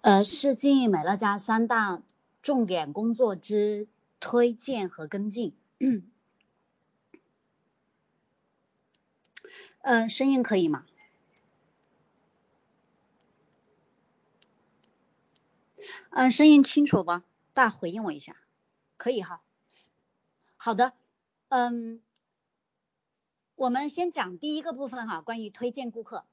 呃，是经营美乐家三大重点工作之推荐和跟进。嗯，声音可以吗？嗯，声音清楚不？大家回应我一下，可以哈。好的，嗯，我们先讲第一个部分哈，关于推荐顾客。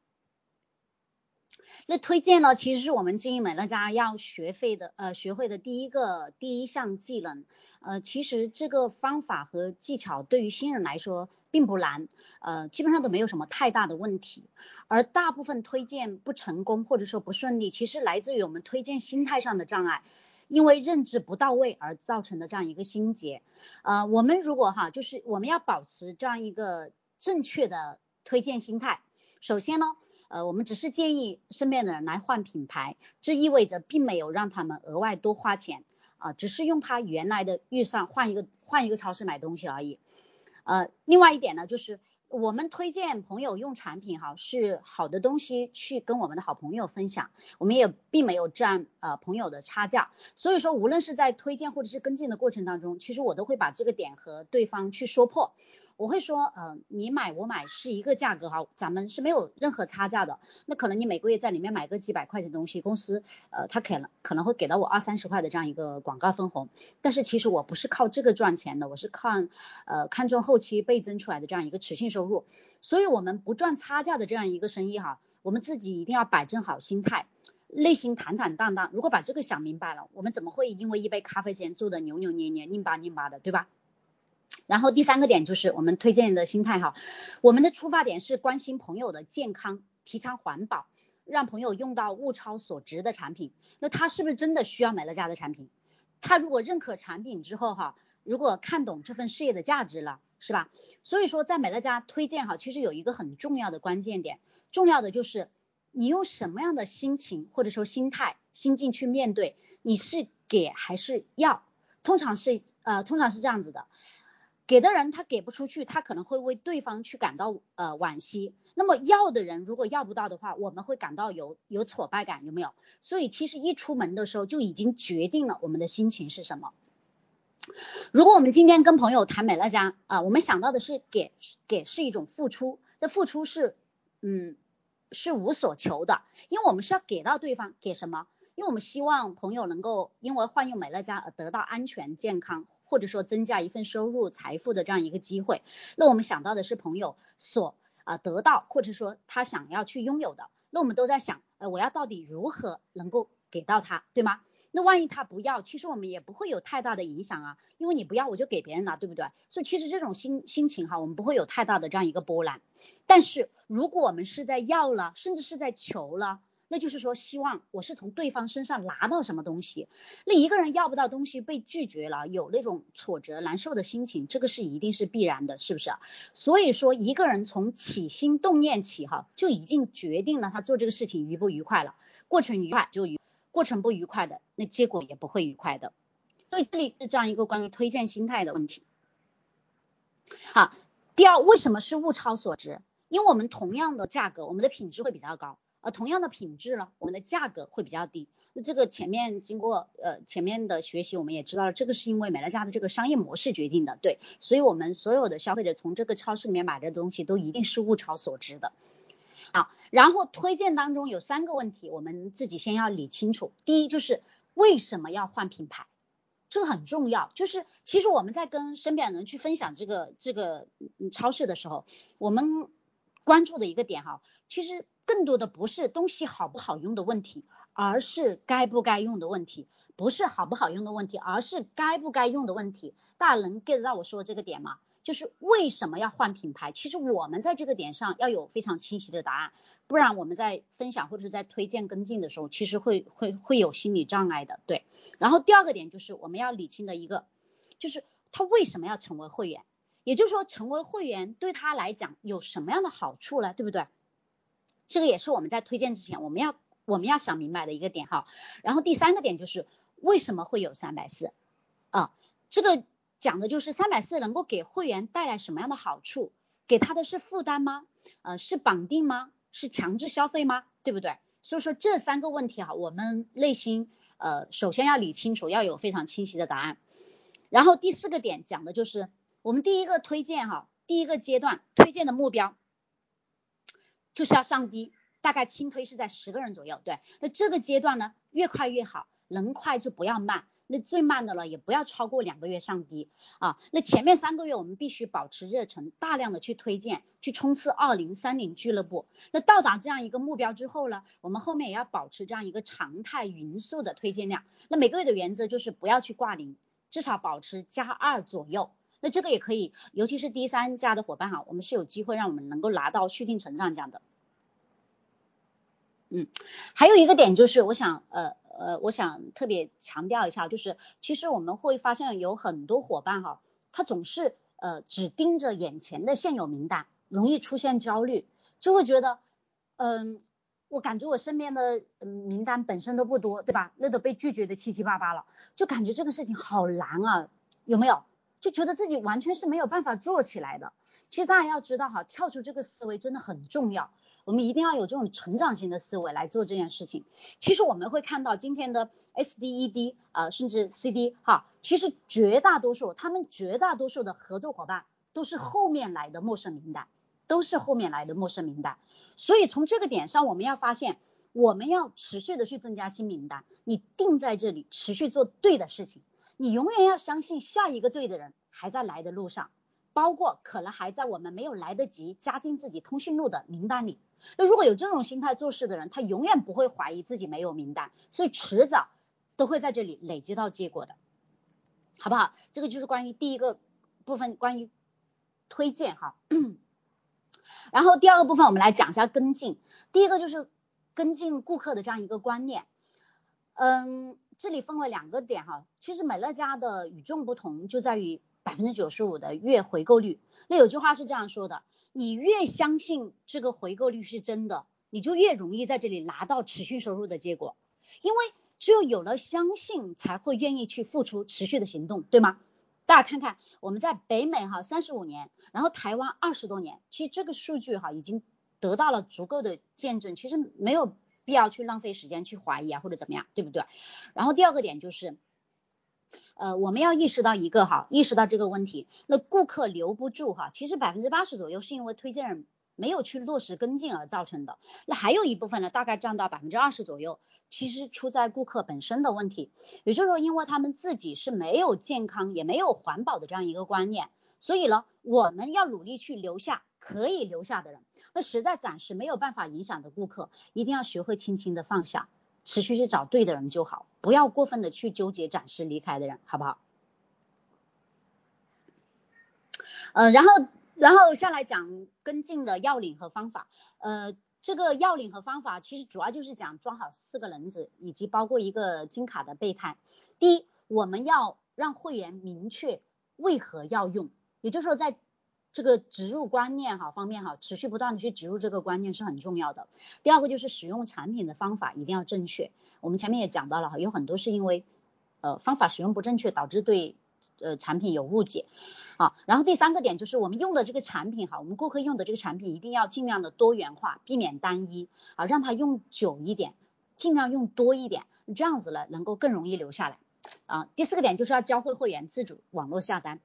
那推荐呢，其实是我们经营美乐家要学会的，呃，学会的第一个第一项技能。呃，其实这个方法和技巧对于新人来说并不难，呃，基本上都没有什么太大的问题。而大部分推荐不成功或者说不顺利，其实来自于我们推荐心态上的障碍。因为认知不到位而造成的这样一个心结，呃，我们如果哈，就是我们要保持这样一个正确的推荐心态。首先呢，呃，我们只是建议身边的人来换品牌，这意味着并没有让他们额外多花钱啊，只是用他原来的预算换一个换一个超市买东西而已。呃，另外一点呢，就是。我们推荐朋友用产品哈，是好的东西去跟我们的好朋友分享，我们也并没有占呃朋友的差价，所以说无论是在推荐或者是跟进的过程当中，其实我都会把这个点和对方去说破。我会说，呃，你买我买是一个价格哈，咱们是没有任何差价的。那可能你每个月在里面买个几百块钱东西，公司呃他可能可能会给到我二三十块的这样一个广告分红，但是其实我不是靠这个赚钱的，我是看呃看中后期倍增出来的这样一个持续收入。所以我们不赚差价的这样一个生意哈，我们自己一定要摆正好心态，内心坦坦荡荡。如果把这个想明白了，我们怎么会因为一杯咖啡钱做的扭扭捏捏、拧巴拧巴的，对吧？然后第三个点就是我们推荐的心态哈，我们的出发点是关心朋友的健康，提倡环保，让朋友用到物超所值的产品。那他是不是真的需要美乐家的产品？他如果认可产品之后哈，如果看懂这份事业的价值了，是吧？所以说在美乐家推荐哈，其实有一个很重要的关键点，重要的就是你用什么样的心情或者说心态心境去面对，你是给还是要？通常是呃通常是这样子的。给的人他给不出去，他可能会为对方去感到呃惋惜。那么要的人如果要不到的话，我们会感到有有挫败感，有没有？所以其实一出门的时候就已经决定了我们的心情是什么。如果我们今天跟朋友谈美乐家啊，我们想到的是给给是一种付出，那付出是嗯是无所求的，因为我们是要给到对方给什么？因为我们希望朋友能够因为换用美乐家而得到安全健康。或者说增加一份收入财富的这样一个机会，那我们想到的是朋友所啊得到或者说他想要去拥有的，那我们都在想，呃，我要到底如何能够给到他，对吗？那万一他不要，其实我们也不会有太大的影响啊，因为你不要我就给别人了，对不对？所以其实这种心心情哈，我们不会有太大的这样一个波澜。但是如果我们是在要了，甚至是在求了。那就是说，希望我是从对方身上拿到什么东西。那一个人要不到东西，被拒绝了，有那种挫折、难受的心情，这个是一定是必然的，是不是？所以说，一个人从起心动念起，哈，就已经决定了他做这个事情愉不愉快了。过程愉快就愉，过程不愉快的，那结果也不会愉快的。所以这里是这样一个关于推荐心态的问题。好，第二，为什么是物超所值？因为我们同样的价格，我们的品质会比较高。呃，同样的品质呢，我们的价格会比较低。那这个前面经过呃前面的学习，我们也知道了，这个是因为美乐家的这个商业模式决定的，对。所以我们所有的消费者从这个超市里面买的东西都一定是物超所值的。好，然后推荐当中有三个问题，我们自己先要理清楚。第一就是为什么要换品牌，这个很重要。就是其实我们在跟身边人去分享这个这个超市的时候，我们关注的一个点哈，其实。更多的不是东西好不好用的问题，而是该不该用的问题。不是好不好用的问题，而是该不该用的问题。大家能 get 到我说的这个点吗？就是为什么要换品牌？其实我们在这个点上要有非常清晰的答案，不然我们在分享或者是在推荐跟进的时候，其实会会会有心理障碍的。对。然后第二个点就是我们要理清的一个，就是他为什么要成为会员？也就是说，成为会员对他来讲有什么样的好处呢？对不对？这个也是我们在推荐之前，我们要我们要想明白的一个点哈。然后第三个点就是为什么会有三百四啊？这个讲的就是三百四能够给会员带来什么样的好处？给他的是负担吗？呃，是绑定吗？是强制消费吗？对不对？所以说这三个问题哈，我们内心呃首先要理清楚，要有非常清晰的答案。然后第四个点讲的就是我们第一个推荐哈，第一个阶段推荐的目标就是要上低，大概轻推是在十个人左右，对。那这个阶段呢，越快越好，能快就不要慢。那最慢的了，也不要超过两个月上低啊。那前面三个月我们必须保持热忱，大量的去推荐，去冲刺二零三零俱乐部。那到达这样一个目标之后呢，我们后面也要保持这样一个常态匀速的推荐量。那每个月的原则就是不要去挂零，至少保持加二左右。那这个也可以，尤其是第三家的伙伴哈，我们是有机会让我们能够拿到续订成长奖的。嗯，还有一个点就是我想呃。呃，我想特别强调一下，就是其实我们会发现有很多伙伴哈，他总是呃只盯着眼前的现有名单，容易出现焦虑，就会觉得，嗯，我感觉我身边的名单本身都不多，对吧？那都被拒绝的七七八八了，就感觉这个事情好难啊，有没有？就觉得自己完全是没有办法做起来的。其实大家要知道哈，跳出这个思维真的很重要。我们一定要有这种成长型的思维来做这件事情。其实我们会看到今天的 S D E D 啊，甚至 C D 哈，其实绝大多数他们绝大多数的合作伙伴都是后面来的陌生名单，都是后面来的陌生名单。所以从这个点上，我们要发现，我们要持续的去增加新名单。你定在这里，持续做对的事情，你永远要相信下一个对的人还在来的路上，包括可能还在我们没有来得及加进自己通讯录的名单里。那如果有这种心态做事的人，他永远不会怀疑自己没有名单，所以迟早都会在这里累积到结果的，好不好？这个就是关于第一个部分，关于推荐哈。然后第二个部分我们来讲一下跟进，第一个就是跟进顾客的这样一个观念，嗯，这里分为两个点哈。其实美乐家的与众不同就在于百分之九十五的月回购率。那有句话是这样说的。你越相信这个回购率是真的，你就越容易在这里拿到持续收入的结果，因为只有有了相信，才会愿意去付出持续的行动，对吗？大家看看我们在北美哈三十五年，然后台湾二十多年，其实这个数据哈已经得到了足够的见证，其实没有必要去浪费时间去怀疑啊或者怎么样，对不对？然后第二个点就是。呃，我们要意识到一个哈，意识到这个问题，那顾客留不住哈，其实百分之八十左右是因为推荐人没有去落实跟进而造成的，那还有一部分呢，大概占到百分之二十左右，其实出在顾客本身的问题，也就是说，因为他们自己是没有健康也没有环保的这样一个观念，所以呢，我们要努力去留下可以留下的人，那实在暂时没有办法影响的顾客，一定要学会轻轻的放下。持续去找对的人就好，不要过分的去纠结暂时离开的人，好不好？呃，然后然后下来讲跟进的要领和方法，呃，这个要领和方法其实主要就是讲装好四个轮子，以及包括一个金卡的备胎。第一，我们要让会员明确为何要用，也就是说在。这个植入观念哈方面哈，持续不断的去植入这个观念是很重要的。第二个就是使用产品的方法一定要正确。我们前面也讲到了哈，有很多是因为呃方法使用不正确导致对呃产品有误解啊。然后第三个点就是我们用的这个产品哈，我们顾客用的这个产品一定要尽量的多元化，避免单一啊，让他用久一点，尽量用多一点，这样子呢能够更容易留下来啊。第四个点就是要教会会员自主网络下单。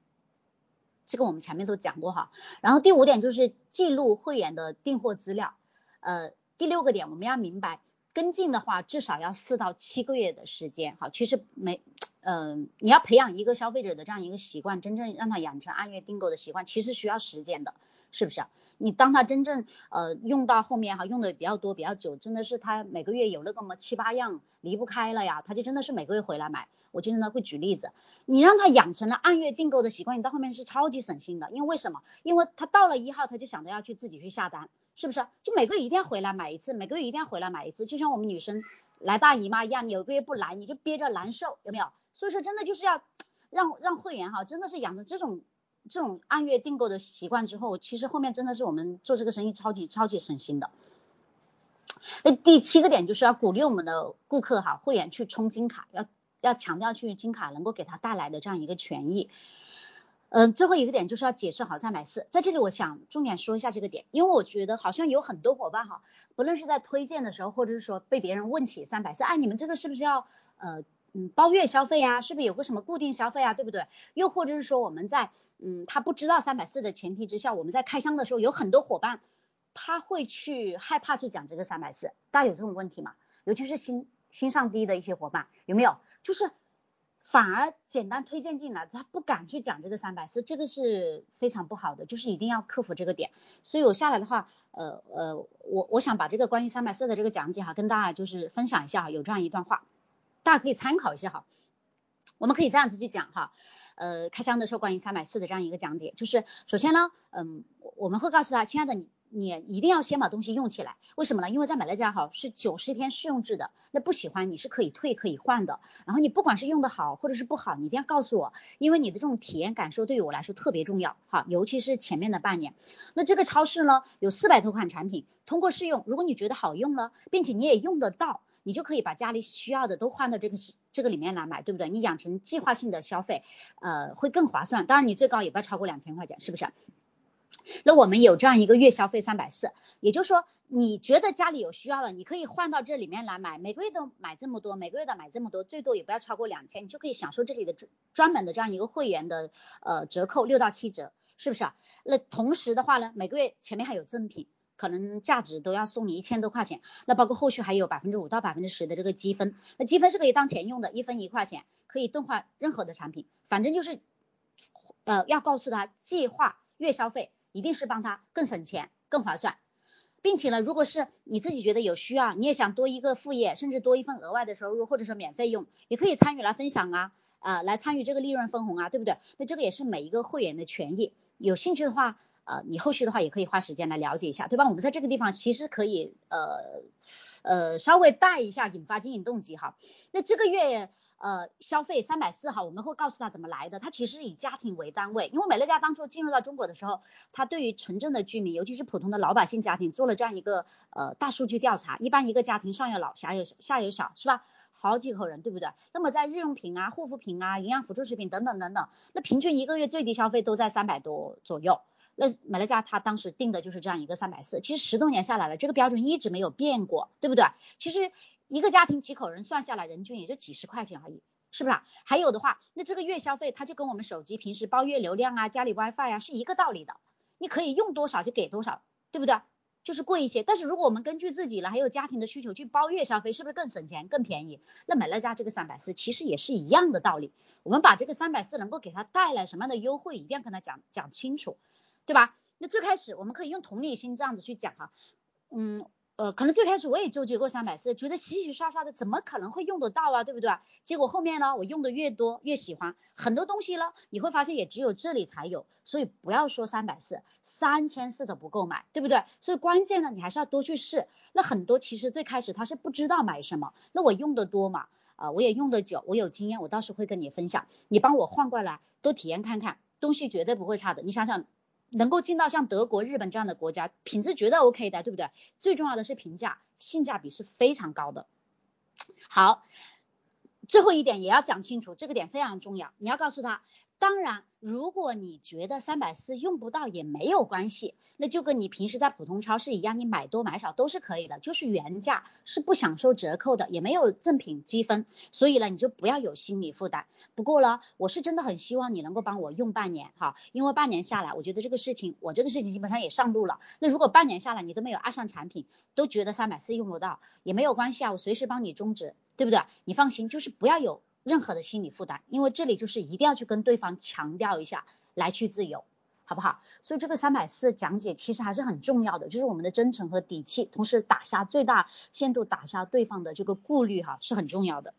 这个我们前面都讲过哈，然后第五点就是记录会员的订货资料，呃，第六个点我们要明白跟进的话至少要四到七个月的时间，好，其实没，嗯，你要培养一个消费者的这样一个习惯，真正让他养成按月订购的习惯，其实需要时间的，是不是？你当他真正呃用到后面哈，用的比较多比较久，真的是他每个月有那个么七八样离不开了呀，他就真的是每个月回来买。我经常会举例子，你让他养成了按月订购的习惯，你到后面是超级省心的。因为为什么？因为他到了一号，他就想着要去自己去下单，是不是？就每个月一定要回来买一次，每个月一定要回来买一次，就像我们女生来大姨妈一样，你有个月不来，你就憋着难受，有没有？所以说真的就是要让让会员哈，真的是养成这种这种按月订购的习惯之后，其实后面真的是我们做这个生意超级超级省心的。那第七个点就是要鼓励我们的顾客哈，会员去充金卡，要。要强调去金卡能够给他带来的这样一个权益，嗯，最后一个点就是要解释好三百四，在这里我想重点说一下这个点，因为我觉得好像有很多伙伴哈，不论是在推荐的时候，或者是说被别人问起三百四，哎，你们这个是不是要呃嗯包月消费啊？是不是有个什么固定消费啊？对不对？又或者是说我们在嗯他不知道三百四的前提之下，我们在开箱的时候，有很多伙伴他会去害怕去讲这个三百四，大家有这种问题吗？尤其是心心上低的一些伙伴有没有？就是。反而简单推荐进来，他不敢去讲这个三百四，这个是非常不好的，就是一定要克服这个点。所以我下来的话，呃呃，我我想把这个关于三百四的这个讲解哈，跟大家就是分享一下哈，有这样一段话，大家可以参考一下哈。我们可以这样子去讲哈，呃，开箱的时候关于三百四的这样一个讲解，就是首先呢，嗯，我们会告诉他，亲爱的你。你一定要先把东西用起来，为什么呢？因为在美乐家哈是九十天试用制的，那不喜欢你是可以退可以换的。然后你不管是用的好或者是不好，你一定要告诉我，因为你的这种体验感受对于我来说特别重要哈，尤其是前面的半年。那这个超市呢有四百多款产品，通过试用，如果你觉得好用了，并且你也用得到，你就可以把家里需要的都换到这个这个里面来买，对不对？你养成计划性的消费，呃，会更划算。当然你最高也不要超过两千块钱，是不是？那我们有这样一个月消费三百四，也就是说，你觉得家里有需要了，你可以换到这里面来买，每个月都买这么多，每个月的买这么多，最多也不要超过两千，你就可以享受这里的专专门的这样一个会员的呃折扣六到七折，是不是啊？那同时的话呢，每个月前面还有赠品，可能价值都要送你一千多块钱，那包括后续还有百分之五到百分之十的这个积分，那积分是可以当钱用的，一分一块钱可以兑换任何的产品，反正就是呃要告诉他计划月消费。一定是帮他更省钱、更划算，并且呢，如果是你自己觉得有需要，你也想多一个副业，甚至多一份额外的收入，或者说免费用，也可以参与来分享啊，啊，来参与这个利润分红啊，对不对？那这个也是每一个会员的权益。有兴趣的话，呃，你后续的话也可以花时间来了解一下，对吧？我们在这个地方其实可以呃呃稍微带一下，引发经营动机哈。那这个月。呃，消费三百四哈，我们会告诉他怎么来的。他其实以家庭为单位，因为美乐家当初进入到中国的时候，他对于城镇的居民，尤其是普通的老百姓家庭，做了这样一个呃大数据调查。一般一个家庭上有老下有下有小，是吧？好几口人，对不对？那么在日用品啊、护肤品啊、营养辅助食品等等等等，那平均一个月最低消费都在三百多左右。那美乐家他当时定的就是这样一个三百四，其实十多年下来了，这个标准一直没有变过，对不对？其实。一个家庭几口人算下来，人均也就几十块钱而已，是不是？还有的话，那这个月消费，它就跟我们手机平时包月流量啊、家里 WiFi 啊是一个道理的，你可以用多少就给多少，对不对？就是贵一些。但是如果我们根据自己了还有家庭的需求去包月消费，是不是更省钱、更便宜？那美乐家这个三百四其实也是一样的道理。我们把这个三百四能够给他带来什么样的优惠，一定要跟他讲讲清楚，对吧？那最开始我们可以用同理心这样子去讲哈，嗯。呃，可能最开始我也纠结过三百四，觉得洗洗刷刷的怎么可能会用得到啊，对不对？结果后面呢，我用的越多越喜欢，很多东西呢，你会发现也只有这里才有，所以不要说三百四，三千四都不够买，对不对？所以关键呢，你还是要多去试。那很多其实最开始他是不知道买什么，那我用的多嘛，啊，我也用的久，我有经验，我到时会跟你分享，你帮我换过来多体验看看，东西绝对不会差的，你想想。能够进到像德国、日本这样的国家，品质绝对 OK 的，对不对？最重要的是评价，性价比是非常高的。好，最后一点也要讲清楚，这个点非常重要，你要告诉他。当然，如果你觉得三百四用不到也没有关系，那就跟你平时在普通超市一样，你买多买少都是可以的，就是原价是不享受折扣的，也没有赠品积分，所以呢，你就不要有心理负担。不过呢，我是真的很希望你能够帮我用半年哈，因为半年下来，我觉得这个事情，我这个事情基本上也上路了。那如果半年下来你都没有爱上产品，都觉得三百四用不到，也没有关系啊，我随时帮你终止，对不对？你放心，就是不要有。任何的心理负担，因为这里就是一定要去跟对方强调一下，来去自由，好不好？所以这个三百四讲解其实还是很重要的，就是我们的真诚和底气，同时打下最大限度打下对方的这个顾虑哈，是很重要的。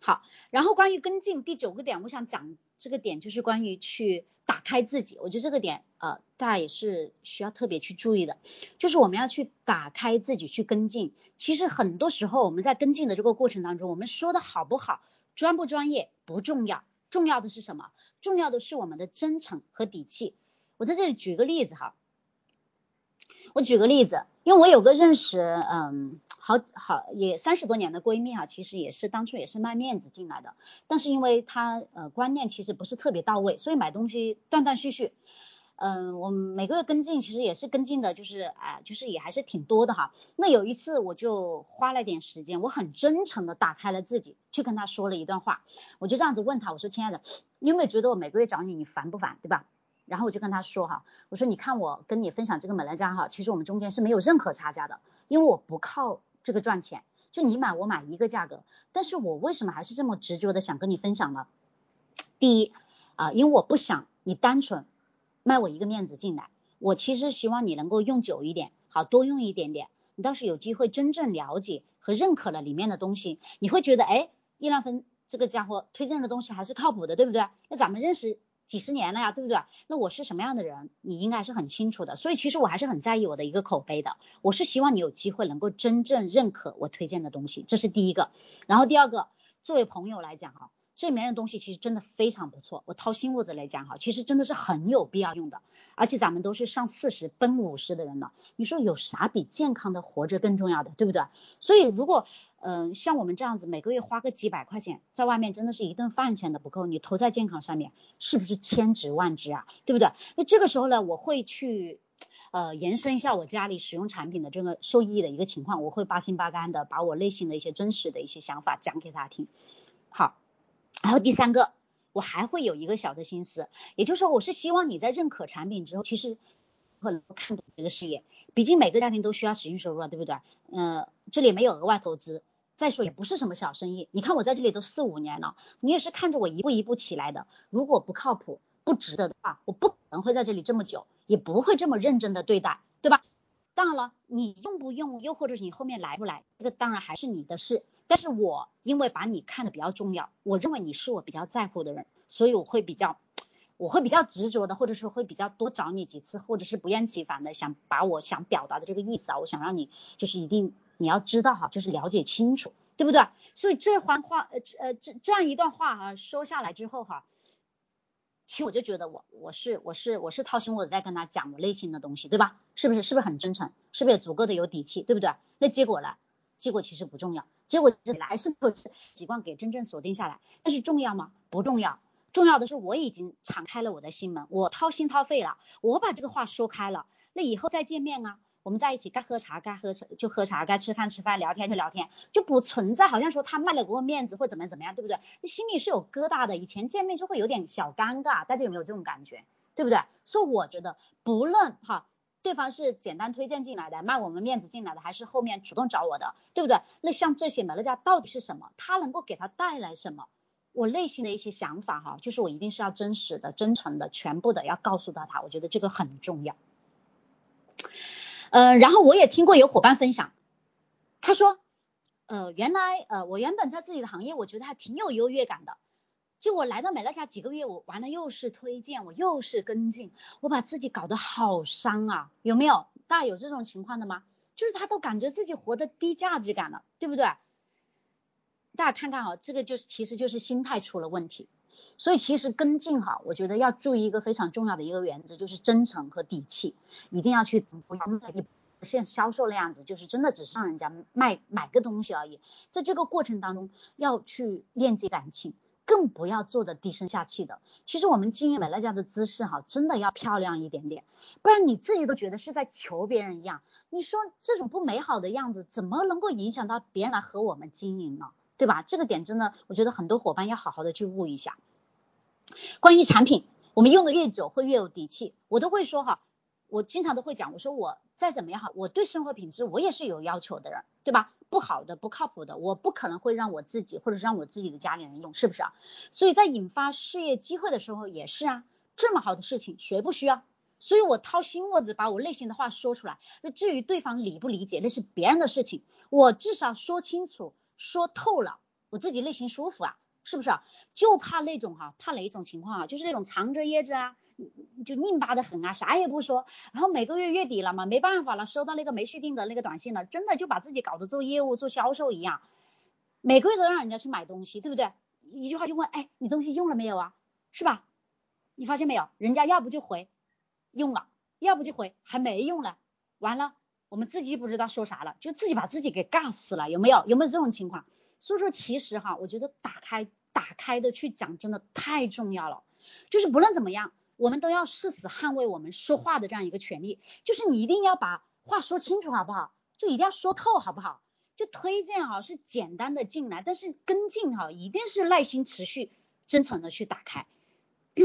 好，然后关于跟进第九个点，我想讲这个点就是关于去打开自己，我觉得这个点呃大家也是需要特别去注意的，就是我们要去打开自己去跟进。其实很多时候我们在跟进的这个过程当中，我们说的好不好，专不专业不重要，重要的是什么？重要的是我们的真诚和底气。我在这里举个例子哈，我举个例子，因为我有个认识嗯。好好也三十多年的闺蜜哈，其实也是当初也是卖面子进来的，但是因为她呃观念其实不是特别到位，所以买东西断断续续。嗯，我每个月跟进，其实也是跟进的，就是啊，就是也还是挺多的哈。那有一次我就花了点时间，我很真诚的打开了自己，去跟她说了一段话。我就这样子问她，我说亲爱的，你有没有觉得我每个月找你，你烦不烦，对吧？然后我就跟他说哈，我说你看我跟你分享这个美乐家哈，其实我们中间是没有任何差价的，因为我不靠这个赚钱，就你买我买一个价格。但是我为什么还是这么执着的想跟你分享呢？第一啊，因为我不想你单纯。卖我一个面子进来，我其实希望你能够用久一点，好多用一点点，你倒是有机会真正了解和认可了里面的东西，你会觉得哎，易浪芬这个家伙推荐的东西还是靠谱的，对不对？那咱们认识几十年了呀，对不对？那我是什么样的人，你应该是很清楚的，所以其实我还是很在意我的一个口碑的，我是希望你有机会能够真正认可我推荐的东西，这是第一个。然后第二个，作为朋友来讲哈。这里面的东西其实真的非常不错，我掏心窝子来讲哈，其实真的是很有必要用的，而且咱们都是上四十奔五十的人了，你说有啥比健康的活着更重要的，对不对？所以如果嗯像我们这样子每个月花个几百块钱，在外面真的是一顿饭钱都不够，你投在健康上面是不是千值万值啊？对不对？那这个时候呢，我会去呃延伸一下我家里使用产品的这个受益的一个情况，我会八心八肝的把我内心的一些真实的一些想法讲给大家听，好。然后第三个，我还会有一个小的心思，也就是说，我是希望你在认可产品之后，其实可能看懂这个事业。毕竟每个家庭都需要使用收入啊，对不对？嗯，这里没有额外投资，再说也不是什么小生意。你看我在这里都四五年了，你也是看着我一步一步起来的。如果不靠谱、不值得的话，我不可能会在这里这么久，也不会这么认真的对待，对吧？当然了，你用不用，又或者是你后面来不来，这个当然还是你的事。但是我因为把你看的比较重要，我认为你是我比较在乎的人，所以我会比较，我会比较执着的，或者说会比较多找你几次，或者是不厌其烦的想把我想表达的这个意思啊，我想让你就是一定你要知道哈，就是了解清楚，对不对？所以这番话呃呃这这样一段话啊说下来之后哈，其实我就觉得我我是我是我是掏心窝子在跟他讲我内心的东西，对吧？是不是是不是很真诚？是不是足够的有底气？对不对？那结果呢？结果其实不重要。结果还是不习惯给真正锁定下来，但是重要吗？不重要，重要的是我已经敞开了我的心门，我掏心掏肺了，我把这个话说开了，那以后再见面啊，我们在一起该喝茶该喝茶就喝茶，该吃饭吃饭，聊天就聊天，就不存在好像说他卖了给我面子或怎么怎么样，对不对？心里是有疙瘩的，以前见面就会有点小尴尬，大家有没有这种感觉？对不对？所以我觉得不论哈。对方是简单推荐进来的，卖我们面子进来的，还是后面主动找我的，对不对？那像这些美乐家到底是什么？他能够给他带来什么？我内心的一些想法哈，就是我一定是要真实的、真诚的、全部的要告诉到他，我觉得这个很重要。呃，然后我也听过有伙伴分享，他说，呃，原来呃我原本在自己的行业，我觉得还挺有优越感的。就我来到美乐家几个月，我完了又是推荐，我又是跟进，我把自己搞得好伤啊，有没有？大家有这种情况的吗？就是他都感觉自己活得低价值感了，对不对？大家看看啊，这个就是其实就是心态出了问题。所以其实跟进哈，我觉得要注意一个非常重要的一个原则，就是真诚和底气，一定要去不要你像销售那样子，就是真的只上人家卖买个东西而已，在这个过程当中要去链接感情。更不要做的低声下气的。其实我们经营美乐家的姿势哈，真的要漂亮一点点，不然你自己都觉得是在求别人一样。你说这种不美好的样子，怎么能够影响到别人来和我们经营呢？对吧？这个点真的，我觉得很多伙伴要好好的去悟一下。关于产品，我们用的越久会越有底气。我都会说哈，我经常都会讲，我说我再怎么样哈，我对生活品质我也是有要求的人，对吧？不好的、不靠谱的，我不可能会让我自己或者让我自己的家里人用，是不是啊？所以在引发事业机会的时候也是啊，这么好的事情谁不需要？所以我掏心窝子把我内心的话说出来。那至于对方理不理解，那是别人的事情，我至少说清楚、说透了，我自己内心舒服啊，是不是啊？就怕那种哈，怕哪一种情况啊？就是那种藏着掖着啊。就拧巴的很啊，啥也不说，然后每个月月底了嘛，没办法了，收到那个没续订的那个短信了，真的就把自己搞得做业务、做销售一样，每个月都让人家去买东西，对不对？一句话就问，哎，你东西用了没有啊？是吧？你发现没有？人家要不就回用了，要不就回还没用呢，完了我们自己不知道说啥了，就自己把自己给尬死了，有没有？有没有这种情况？所以说其实哈，我觉得打开打开的去讲真的太重要了，就是不论怎么样，我们都要誓死捍卫我们说话的这样一个权利，就是你一定要把话说清楚，好不好？就一定要说透，好不好？就推荐哈是简单的进来，但是跟进哈一定是耐心、持续、真诚的去打开。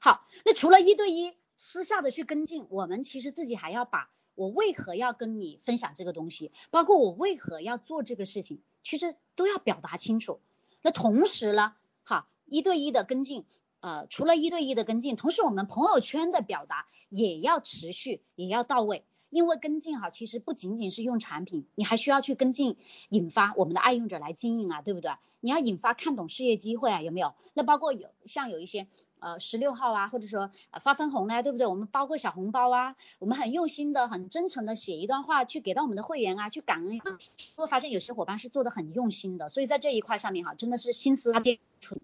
好，那除了一对一私下的去跟进，我们其实自己还要把我为何要跟你分享这个东西，包括我为何要做这个事情，其实都要表达清楚。那同时呢，哈，一对一的跟进，呃，除了一对一的跟进，同时我们朋友圈的表达也要持续，也要到位。因为跟进哈，其实不仅仅是用产品，你还需要去跟进，引发我们的爱用者来经营啊，对不对？你要引发看懂事业机会啊，有没有？那包括有像有一些呃十六号啊，或者说发分红呢，对不对？我们包括小红包啊，我们很用心的、很真诚的写一段话去给到我们的会员啊，去感恩。会发现有些伙伴是做的很用心的，所以在这一块上面哈，真的是心思接触，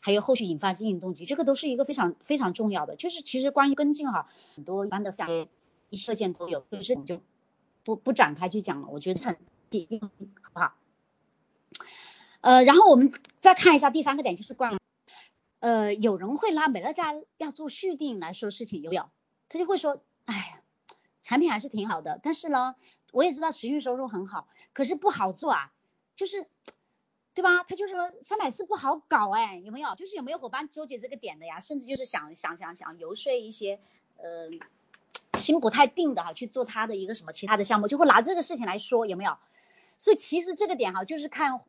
还有后续引发经营动机，这个都是一个非常非常重要的。就是其实关于跟进哈，很多一般的像。一射箭都有，所以说你就不不展开去讲了。我觉得很第一，好不好？呃，然后我们再看一下第三个点，就是关于呃，有人会拿美乐家要做续订来说事情，有没有？他就会说，哎呀，产品还是挺好的，但是呢，我也知道持续收入很好，可是不好做啊，就是对吧？他就说三百四不好搞，哎，有没有？就是有没有伙伴纠结这个点的呀？甚至就是想想想想游说一些呃。心不太定的哈，去做他的一个什么其他的项目，就会拿这个事情来说，有没有？所以其实这个点哈，就是看，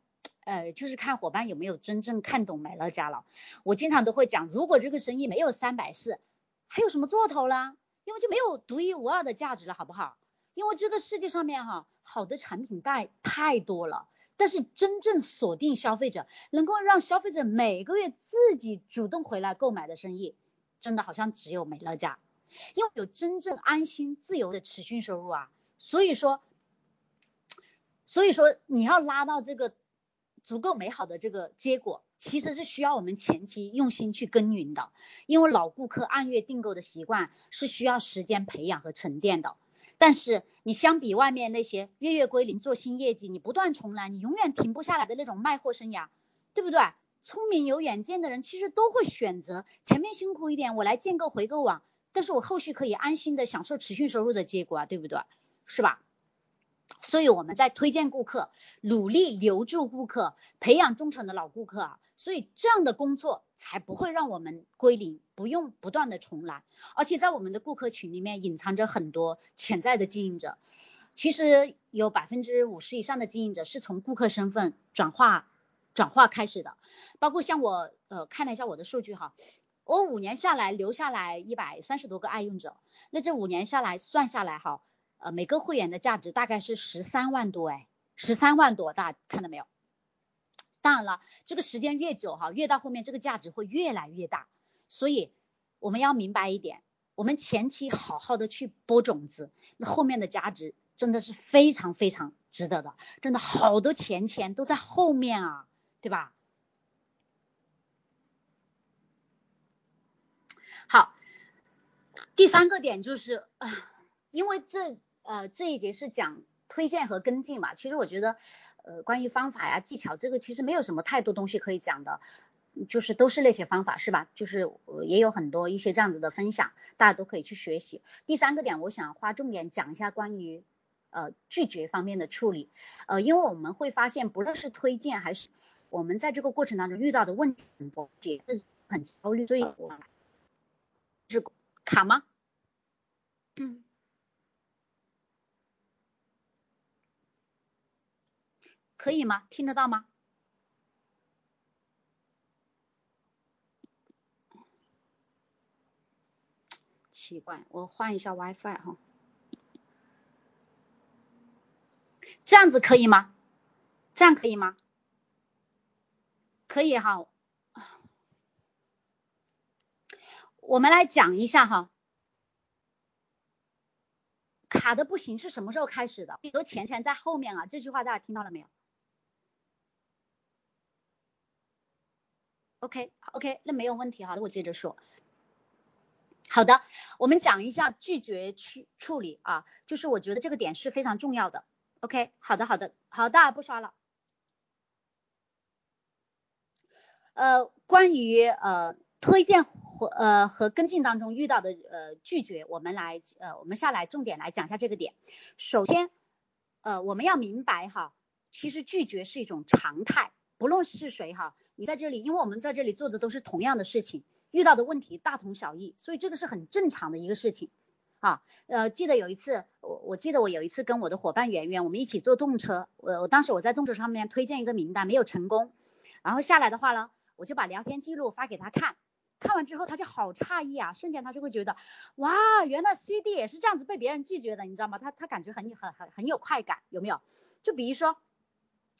呃，就是看伙伴有没有真正看懂美乐家了。我经常都会讲，如果这个生意没有三百四，还有什么做头啦？因为就没有独一无二的价值了，好不好？因为这个世界上面哈，好的产品带太多了，但是真正锁定消费者，能够让消费者每个月自己主动回来购买的生意，真的好像只有美乐家。因为有真正安心自由的持续收入啊，所以说，所以说你要拉到这个足够美好的这个结果，其实是需要我们前期用心去耕耘的。因为老顾客按月订购的习惯是需要时间培养和沉淀的。但是你相比外面那些月月归零做新业绩，你不断重来，你永远停不下来的那种卖货生涯，对不对？聪明有远见的人其实都会选择前面辛苦一点，我来建个回购网。但是我后续可以安心的享受持续收入的结果啊，对不对？是吧？所以我们在推荐顾客，努力留住顾客，培养忠诚的老顾客啊，所以这样的工作才不会让我们归零，不用不断的重来。而且在我们的顾客群里面隐藏着很多潜在的经营者，其实有百分之五十以上的经营者是从顾客身份转化转化开始的，包括像我呃看了一下我的数据哈。我五年下来留下来一百三十多个爱用者，那这五年下来算下来哈，呃每个会员的价值大概是十三万多哎，十三万多，大家看到没有？当然了，这个时间越久哈，越到后面这个价值会越来越大，所以我们要明白一点，我们前期好好的去播种子，那后面的价值真的是非常非常值得的，真的好多钱钱都在后面啊，对吧？好，第三个点就是，啊因为这呃这一节是讲推荐和跟进嘛，其实我觉得呃关于方法呀技巧这个其实没有什么太多东西可以讲的，就是都是那些方法是吧？就是也有很多一些这样子的分享，大家都可以去学习。第三个点，我想花重点讲一下关于呃拒绝方面的处理，呃因为我们会发现，不论是推荐还是我们在这个过程当中遇到的问题很多，也是很焦虑，所以我。是卡吗？嗯，可以吗？听得到吗？奇怪，我换一下 WiFi 哈，这样子可以吗？这样可以吗？可以哈。我们来讲一下哈，卡的不行是什么时候开始的？很多钱钱在后面啊，这句话大家听到了没有？OK OK，那没有问题好，那我接着说。好的，我们讲一下拒绝去处理啊，就是我觉得这个点是非常重要的。OK，好的好的好的，不刷了。呃，关于呃推荐和呃和跟进当中遇到的呃拒绝，我们来呃我们下来重点来讲一下这个点。首先，呃我们要明白哈，其实拒绝是一种常态，不论是谁哈，你在这里，因为我们在这里做的都是同样的事情。遇到的问题大同小异，所以这个是很正常的一个事情啊。呃，记得有一次，我我记得我有一次跟我的伙伴圆圆，我们一起坐动车，我我当时我在动车上面推荐一个名单没有成功，然后下来的话呢，我就把聊天记录发给他看，看完之后他就好诧异啊，瞬间他就会觉得，哇，原来 CD 也是这样子被别人拒绝的，你知道吗？他他感觉很很很很有快感，有没有？就比如说。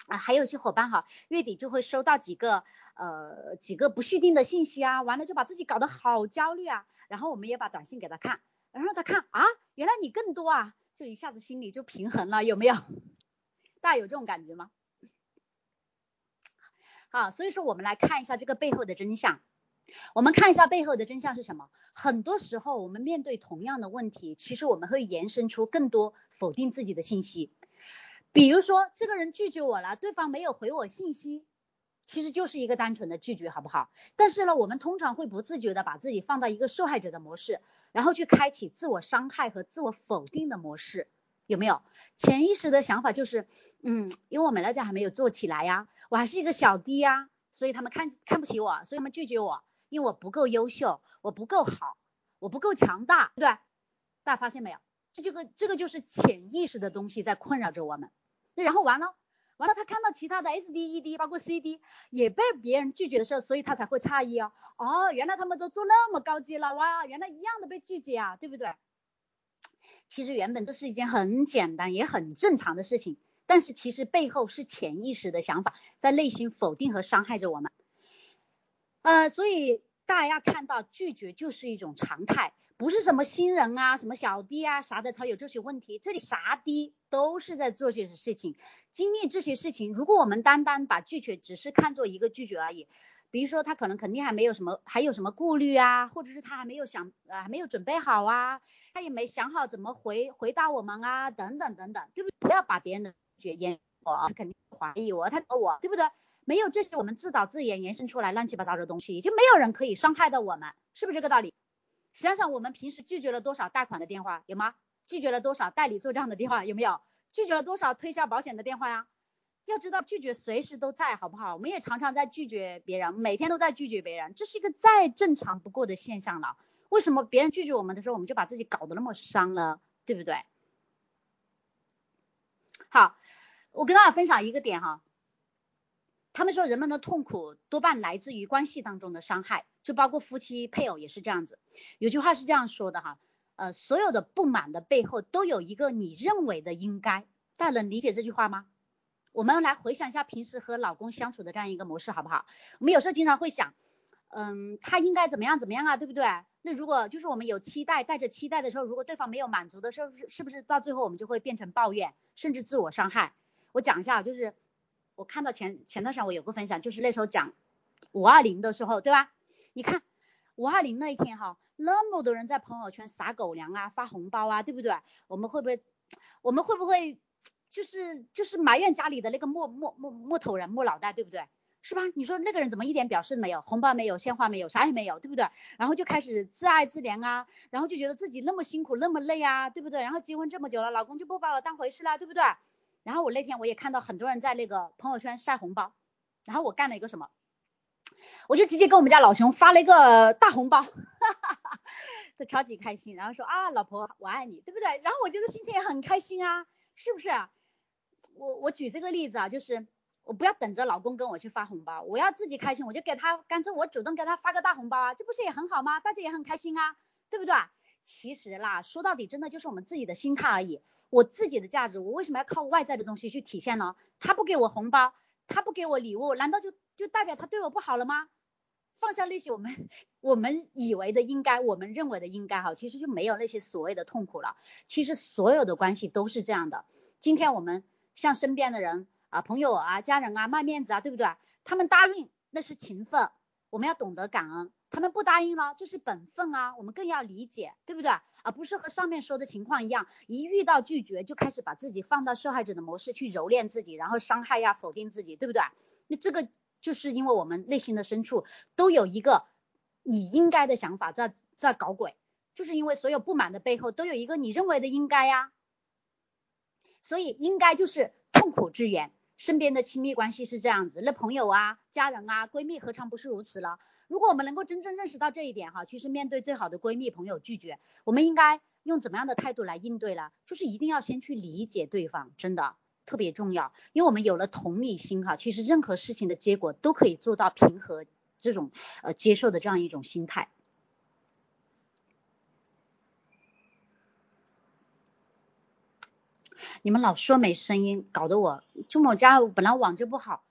啊，还有一些伙伴哈，月底就会收到几个呃几个不续订的信息啊，完了就把自己搞得好焦虑啊，然后我们也把短信给他看，然后他看啊，原来你更多啊，就一下子心里就平衡了，有没有？大家有这种感觉吗？好，所以说我们来看一下这个背后的真相，我们看一下背后的真相是什么？很多时候我们面对同样的问题，其实我们会延伸出更多否定自己的信息。比如说，这个人拒绝我了，对方没有回我信息，其实就是一个单纯的拒绝，好不好？但是呢，我们通常会不自觉的把自己放到一个受害者的模式，然后去开启自我伤害和自我否定的模式，有没有？潜意识的想法就是，嗯，因为我美乐家还没有做起来呀，我还是一个小弟呀，所以他们看看不起我，所以他们拒绝我，因为我不够优秀，我不够好，我不够强大，对不对？大家发现没有？这这个这个就是潜意识的东西在困扰着我们。那然后完了，完了，他看到其他的 S D E D 包括 C D 也被别人拒绝的时候，所以他才会诧异哦，哦，原来他们都做那么高级了，哇，原来一样的被拒绝啊，对不对？其实原本这是一件很简单也很正常的事情，但是其实背后是潜意识的想法在内心否定和伤害着我们，呃，所以。大家要看到，拒绝就是一种常态，不是什么新人啊、什么小弟啊啥的才有这些问题。这里啥的都是在做这些事情，经历这些事情。如果我们单单把拒绝只是看作一个拒绝而已，比如说他可能肯定还没有什么，还有什么顾虑啊，或者是他还没有想呃，还没有准备好啊，他也没想好怎么回回答我们啊，等等等等，对不对？不要把别人的拒绝淹我，他肯定怀疑我，他我，对不对？没有这些，我们自导自演延伸出来乱七八糟的东西，也就没有人可以伤害到我们，是不是这个道理？想想我们平时拒绝了多少贷款的电话，有吗？拒绝了多少代理做账的电话，有没有？拒绝了多少推销保险的电话呀？要知道拒绝随时都在，好不好？我们也常常在拒绝别人，每天都在拒绝别人，这是一个再正常不过的现象了。为什么别人拒绝我们的时候，我们就把自己搞得那么伤呢？对不对？好，我跟大家分享一个点哈。他们说，人们的痛苦多半来自于关系当中的伤害，就包括夫妻、配偶也是这样子。有句话是这样说的哈，呃，所有的不满的背后都有一个你认为的应该，大家能理解这句话吗？我们来回想一下平时和老公相处的这样一个模式，好不好？我们有时候经常会想，嗯，他应该怎么样怎么样啊，对不对？那如果就是我们有期待，带着期待的时候，如果对方没有满足的时候，是不是到最后我们就会变成抱怨，甚至自我伤害？我讲一下，就是。我看到前前段时间我有个分享，就是那时候讲五二零的时候，对吧？你看五二零那一天哈，那么多人在朋友圈撒狗粮啊，发红包啊，对不对？我们会不会我们会不会就是就是埋怨家里的那个木木木木头人木脑袋，对不对？是吧？你说那个人怎么一点表示没有？红包没有，鲜花没有，啥也没有，对不对？然后就开始自爱自怜啊，然后就觉得自己那么辛苦那么累啊，对不对？然后结婚这么久了，老公就不把我当回事了，对不对？然后我那天我也看到很多人在那个朋友圈晒红包，然后我干了一个什么，我就直接给我们家老熊发了一个大红包，哈哈哈，他超级开心，然后说啊老婆我爱你，对不对？然后我觉得心情也很开心啊，是不是？我我举这个例子啊，就是我不要等着老公跟我去发红包，我要自己开心，我就给他干脆我主动给他发个大红包啊，这不是也很好吗？大家也很开心啊，对不对？其实啦，说到底真的就是我们自己的心态而已。我自己的价值，我为什么要靠外在的东西去体现呢？他不给我红包，他不给我礼物，难道就就代表他对我不好了吗？放下那些我们我们以为的应该，我们认为的应该哈，其实就没有那些所谓的痛苦了。其实所有的关系都是这样的。今天我们向身边的人啊、朋友啊、家人啊卖面子啊，对不对？他们答应那是情分，我们要懂得感恩。他们不答应了，这是本分啊，我们更要理解，对不对？而不是和上面说的情况一样，一遇到拒绝就开始把自己放到受害者的模式去蹂躏自己，然后伤害呀、否定自己，对不对？那这个就是因为我们内心的深处都有一个你应该的想法在在搞鬼，就是因为所有不满的背后都有一个你认为的应该呀，所以应该就是痛苦之源。身边的亲密关系是这样子，那朋友啊、家人啊、闺蜜何尝不是如此了？如果我们能够真正认识到这一点哈，其实面对最好的闺蜜朋友拒绝，我们应该用怎么样的态度来应对了？就是一定要先去理解对方，真的特别重要，因为我们有了同理心哈，其实任何事情的结果都可以做到平和这种呃接受的这样一种心态。你们老说没声音，搞得我就我家本来网就不好。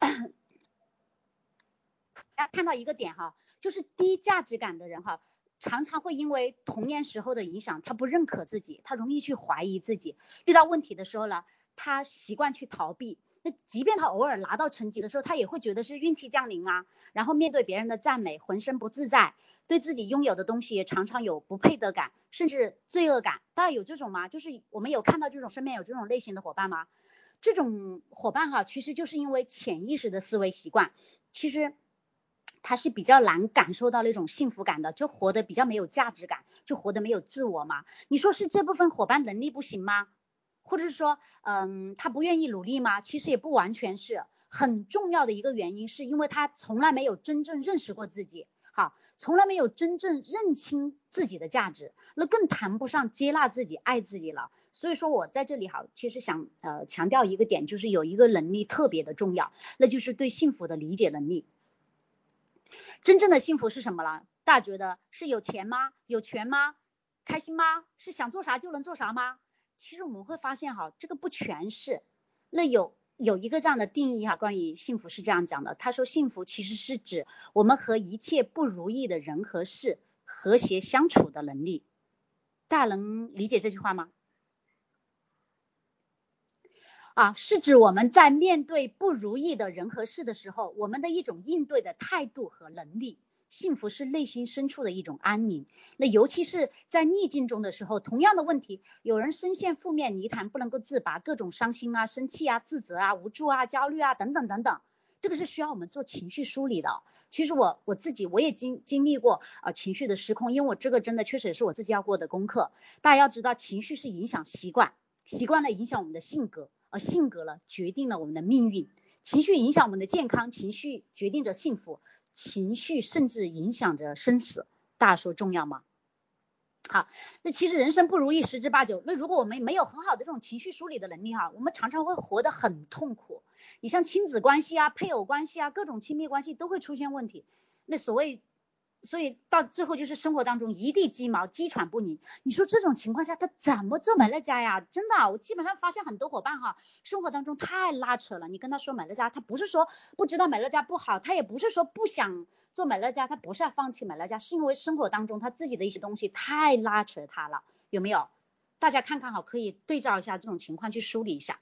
大家看到一个点哈，就是低价值感的人哈，常常会因为童年时候的影响，他不认可自己，他容易去怀疑自己，遇到问题的时候呢，他习惯去逃避。那即便他偶尔拿到成绩的时候，他也会觉得是运气降临啊，然后面对别人的赞美，浑身不自在，对自己拥有的东西也常常有不配得感，甚至罪恶感。大家有这种吗？就是我们有看到这种身边有这种类型的伙伴吗？这种伙伴哈，其实就是因为潜意识的思维习惯，其实他是比较难感受到那种幸福感的，就活得比较没有价值感，就活得没有自我嘛。你说是这部分伙伴能力不行吗？或者是说，嗯，他不愿意努力吗？其实也不完全是，很重要的一个原因是因为他从来没有真正认识过自己，好，从来没有真正认清自己的价值，那更谈不上接纳自己、爱自己了。所以说我在这里哈，其实想呃强调一个点，就是有一个能力特别的重要，那就是对幸福的理解能力。真正的幸福是什么了？大家觉得是有钱吗？有权吗？开心吗？是想做啥就能做啥吗？其实我们会发现哈，这个不全是。那有有一个这样的定义哈，关于幸福是这样讲的，他说幸福其实是指我们和一切不如意的人和事和谐相处的能力。大家能理解这句话吗？啊，是指我们在面对不如意的人和事的时候，我们的一种应对的态度和能力。幸福是内心深处的一种安宁，那尤其是在逆境中的时候，同样的问题，有人深陷负面泥潭不能够自拔，各种伤心啊、生气啊、自责啊、无助啊、焦虑啊等等等等，这个是需要我们做情绪梳理的。其实我我自己我也经经历过啊情绪的失控，因为我这个真的确实也是我自己要过的功课。大家要知道，情绪是影响习惯，习惯了影响我们的性格，而性格了决定了我们的命运。情绪影响我们的健康，情绪决定着幸福。情绪甚至影响着生死，大家说重要吗？好，那其实人生不如意十之八九。那如果我们没有很好的这种情绪梳理的能力哈，我们常常会活得很痛苦。你像亲子关系啊、配偶关系啊、各种亲密关系都会出现问题。那所谓。所以到最后就是生活当中一地鸡毛，鸡喘不宁。你说这种情况下他怎么做美乐家呀？真的，我基本上发现很多伙伴哈，生活当中太拉扯了。你跟他说美乐家，他不是说不知道美乐家不好，他也不是说不想做美乐家，他不是要放弃美乐家，是因为生活当中他自己的一些东西太拉扯他了，有没有？大家看看哈，可以对照一下这种情况去梳理一下。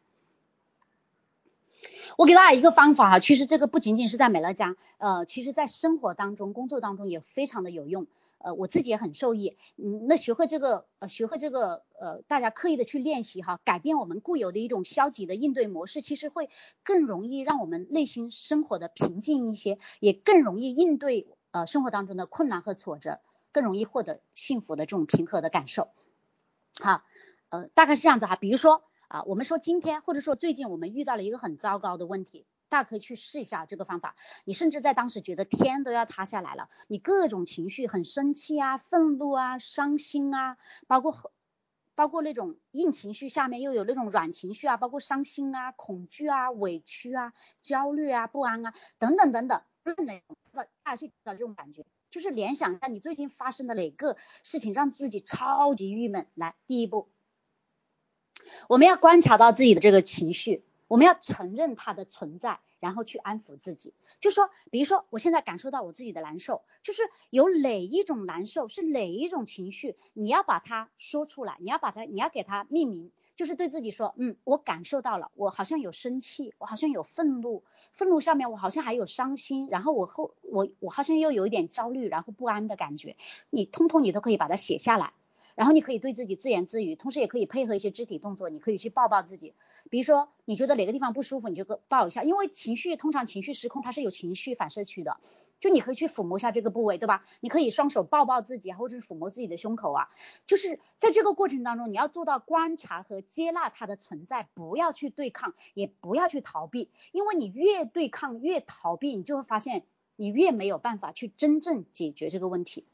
我给大家一个方法哈，其实这个不仅仅是在美乐家，呃，其实在生活当中、工作当中也非常的有用，呃，我自己也很受益。嗯，那学会这个，呃，学会这个，呃，大家刻意的去练习哈，改变我们固有的一种消极的应对模式，其实会更容易让我们内心生活的平静一些，也更容易应对呃生活当中的困难和挫折，更容易获得幸福的这种平和的感受。好，呃，大概是这样子哈，比如说。啊，我们说今天或者说最近我们遇到了一个很糟糕的问题，大家可以去试一下这个方法。你甚至在当时觉得天都要塌下来了，你各种情绪很生气啊、愤怒啊、伤心啊，包括包括那种硬情绪下面又有那种软情绪啊，包括伤心啊、恐惧啊、委屈啊、焦虑啊、不安啊等等等等，任何大家去找这种感觉，就是联想一下你最近发生的哪个事情让自己超级郁闷。来，第一步。我们要观察到自己的这个情绪，我们要承认它的存在，然后去安抚自己。就说，比如说，我现在感受到我自己的难受，就是有哪一种难受，是哪一种情绪，你要把它说出来，你要把它，你要给它命名。就是对自己说，嗯，我感受到了，我好像有生气，我好像有愤怒，愤怒上面我好像还有伤心，然后我后我我好像又有一点焦虑，然后不安的感觉，你通通你都可以把它写下来。然后你可以对自己自言自语，同时也可以配合一些肢体动作，你可以去抱抱自己。比如说你觉得哪个地方不舒服，你就抱一下，因为情绪通常情绪失控，它是有情绪反射区的，就你可以去抚摸一下这个部位，对吧？你可以双手抱抱自己，或者是抚摸自己的胸口啊。就是在这个过程当中，你要做到观察和接纳它的存在，不要去对抗，也不要去逃避，因为你越对抗越逃避，你就会发现你越没有办法去真正解决这个问题。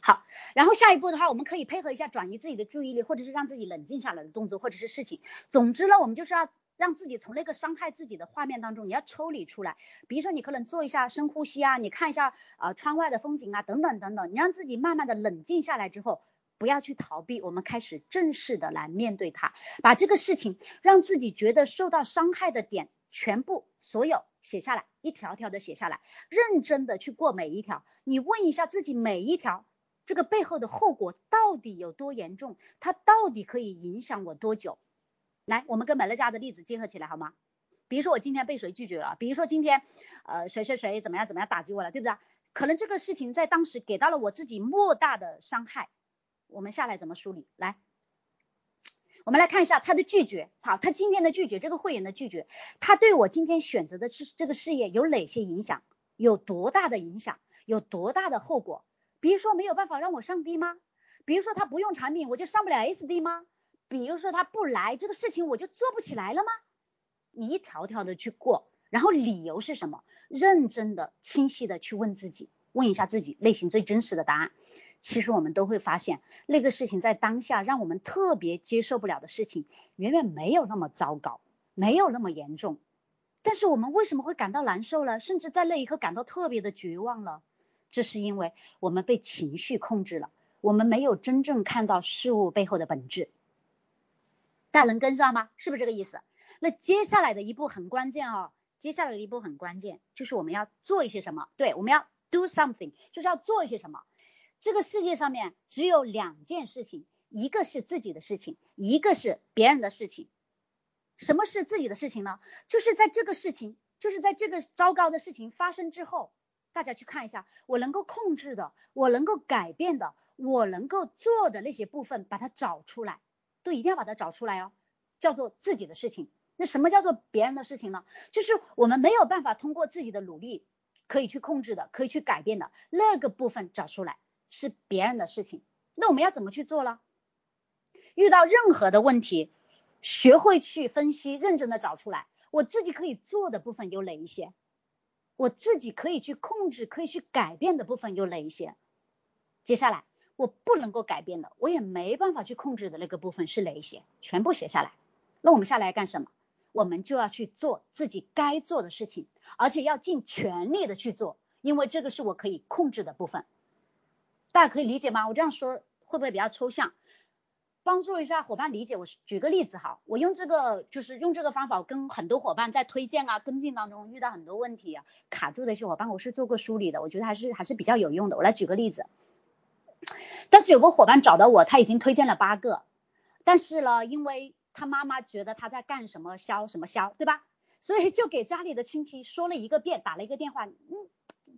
好，然后下一步的话，我们可以配合一下转移自己的注意力，或者是让自己冷静下来的动作，或者是事情。总之呢，我们就是要让自己从那个伤害自己的画面当中，你要抽离出来。比如说，你可能做一下深呼吸啊，你看一下啊窗外的风景啊，等等等等。你让自己慢慢的冷静下来之后，不要去逃避，我们开始正式的来面对它，把这个事情让自己觉得受到伤害的点全部所有写下来，一条条的写下来，认真的去过每一条。你问一下自己每一条。这个背后的后果到底有多严重？它到底可以影响我多久？来，我们跟美乐家的例子结合起来好吗？比如说我今天被谁拒绝了？比如说今天呃谁谁谁怎么样怎么样打击我了，对不对？可能这个事情在当时给到了我自己莫大的伤害。我们下来怎么梳理？来，我们来看一下他的拒绝。好，他今天的拒绝，这个会员的拒绝，他对我今天选择的这这个事业有哪些影响？有多大的影响？有多大的后果？比如说没有办法让我上 D 吗？比如说他不用产品我就上不了 SD 吗？比如说他不来这个事情我就做不起来了吗？你一条条的去过，然后理由是什么？认真的、清晰的去问自己，问一下自己内心最真实的答案。其实我们都会发现，那个事情在当下让我们特别接受不了的事情，远远没有那么糟糕，没有那么严重。但是我们为什么会感到难受了？甚至在那一刻感到特别的绝望了？这是因为我们被情绪控制了，我们没有真正看到事物背后的本质。大家能跟上吗？是不是这个意思？那接下来的一步很关键哦，接下来的一步很关键，就是我们要做一些什么？对，我们要 do something，就是要做一些什么。这个世界上面只有两件事情，一个是自己的事情，一个是别人的事情。什么是自己的事情呢？就是在这个事情，就是在这个糟糕的事情发生之后。大家去看一下，我能够控制的，我能够改变的，我能够做的那些部分，把它找出来，都一定要把它找出来哦，叫做自己的事情。那什么叫做别人的事情呢？就是我们没有办法通过自己的努力可以去控制的，可以去改变的那个部分找出来，是别人的事情。那我们要怎么去做呢？遇到任何的问题，学会去分析，认真的找出来，我自己可以做的部分有哪一些？我自己可以去控制、可以去改变的部分有哪一些？接下来我不能够改变的，我也没办法去控制的那个部分是哪一些？全部写下来。那我们下来干什么？我们就要去做自己该做的事情，而且要尽全力的去做，因为这个是我可以控制的部分。大家可以理解吗？我这样说会不会比较抽象？帮助一下伙伴理解，我举个例子哈，我用这个就是用这个方法跟很多伙伴在推荐啊跟进当中遇到很多问题啊卡住的一些伙伴，我是做过梳理的，我觉得还是还是比较有用的。我来举个例子，但是有个伙伴找到我，他已经推荐了八个，但是呢，因为他妈妈觉得他在干什么销什么销，对吧？所以就给家里的亲戚说了一个遍，打了一个电话，嗯，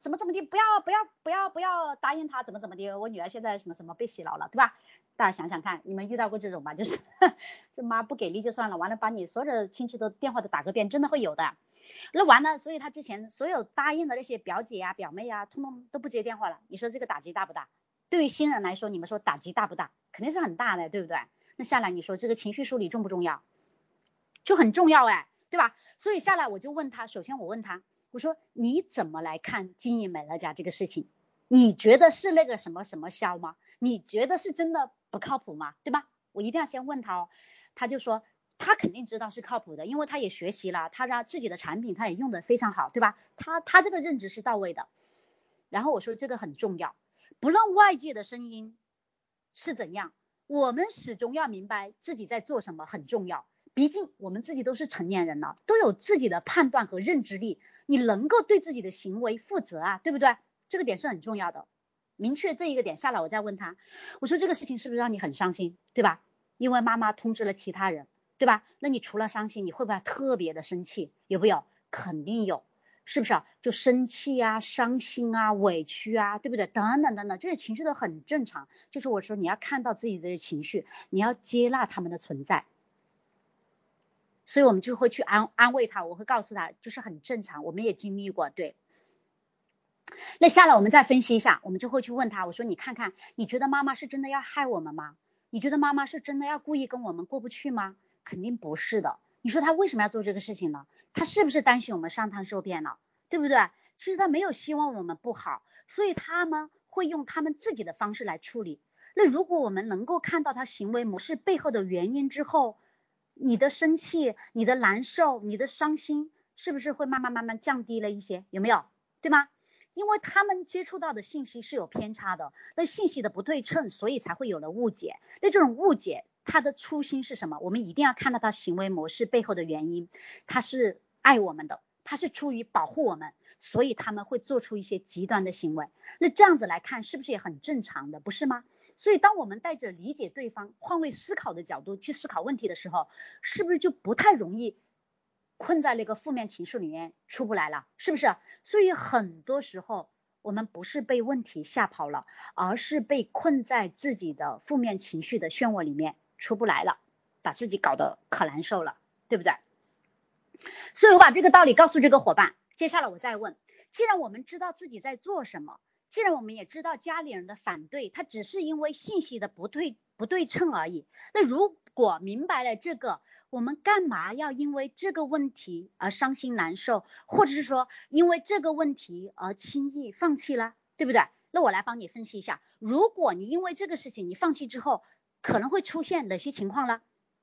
怎么怎么地，不要不要不要不要答应他，怎么怎么地，我女儿现在什么什么被洗脑了，对吧？大家想想看，你们遇到过这种吗？就是 这妈不给力就算了，完了把你所有的亲戚都电话都打个遍，真的会有的。那完了，所以他之前所有答应的那些表姐呀、表妹呀，通通都不接电话了。你说这个打击大不大？对于新人来说，你们说打击大不大？肯定是很大的，对不对？那下来你说这个情绪梳理重不重要？就很重要哎，对吧？所以下来我就问他，首先我问他，我说你怎么来看经营美乐家这个事情？你觉得是那个什么什么销吗？你觉得是真的？不靠谱吗？对吧？我一定要先问他哦。他就说他肯定知道是靠谱的，因为他也学习了，他让自己的产品他也用的非常好，对吧？他他这个认知是到位的。然后我说这个很重要，不论外界的声音是怎样，我们始终要明白自己在做什么很重要。毕竟我们自己都是成年人了，都有自己的判断和认知力，你能够对自己的行为负责啊，对不对？这个点是很重要的。明确这一个点下来，我再问他，我说这个事情是不是让你很伤心，对吧？因为妈妈通知了其他人，对吧？那你除了伤心，你会不会特别的生气？有没有？肯定有，是不是啊？就生气啊、伤心啊、委屈啊，对不对？等等等等，这些情绪都很正常。就是我说你要看到自己的情绪，你要接纳他们的存在。所以我们就会去安安慰他，我会告诉他，就是很正常，我们也经历过，对。那下来我们再分析一下，我们就会去问他，我说你看看，你觉得妈妈是真的要害我们吗？你觉得妈妈是真的要故意跟我们过不去吗？肯定不是的。你说他为什么要做这个事情呢？他是不是担心我们上当受骗了？对不对？其实他没有希望我们不好，所以他们会用他们自己的方式来处理。那如果我们能够看到他行为模式背后的原因之后，你的生气、你的难受、你的伤心，是不是会慢慢慢慢降低了一些？有没有？对吗？因为他们接触到的信息是有偏差的，那信息的不对称，所以才会有了误解。那这种误解，他的初心是什么？我们一定要看到他行为模式背后的原因，他是爱我们的，他是出于保护我们，所以他们会做出一些极端的行为。那这样子来看，是不是也很正常的？不是吗？所以，当我们带着理解对方、换位思考的角度去思考问题的时候，是不是就不太容易困在那个负面情绪里面出不来了？是不是？所以很多时候，我们不是被问题吓跑了，而是被困在自己的负面情绪的漩涡里面出不来了，把自己搞得可难受了，对不对？所以我把这个道理告诉这个伙伴。接下来我再问：既然我们知道自己在做什么？既然我们也知道家里人的反对，他只是因为信息的不对不对称而已。那如果明白了这个，我们干嘛要因为这个问题而伤心难受，或者是说因为这个问题而轻易放弃了，对不对？那我来帮你分析一下，如果你因为这个事情你放弃之后，可能会出现哪些情况呢？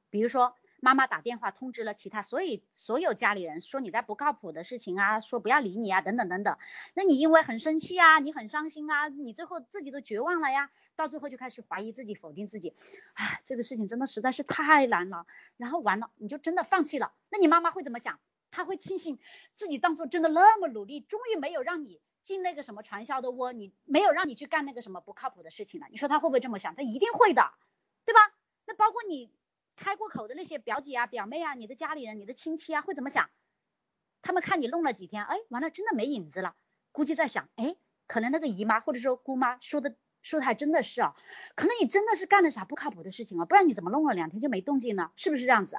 比如说。妈妈打电话通知了其他，所以所有家里人说你在不靠谱的事情啊，说不要理你啊，等等等等。那你因为很生气啊，你很伤心啊，你最后自己都绝望了呀，到最后就开始怀疑自己，否定自己。唉，这个事情真的实在是太难了。然后完了，你就真的放弃了。那你妈妈会怎么想？她会庆幸自己当初真的那么努力，终于没有让你进那个什么传销的窝，你没有让你去干那个什么不靠谱的事情了。你说她会不会这么想？她一定会的，对吧？那包括你。开过口的那些表姐啊、表妹啊、你的家里人、你的亲戚啊，会怎么想？他们看你弄了几天，哎，完了，真的没影子了，估计在想，哎，可能那个姨妈或者说姑妈说的说的还真的是啊，可能你真的是干了啥不靠谱的事情啊，不然你怎么弄了两天就没动静呢？是不是这样子？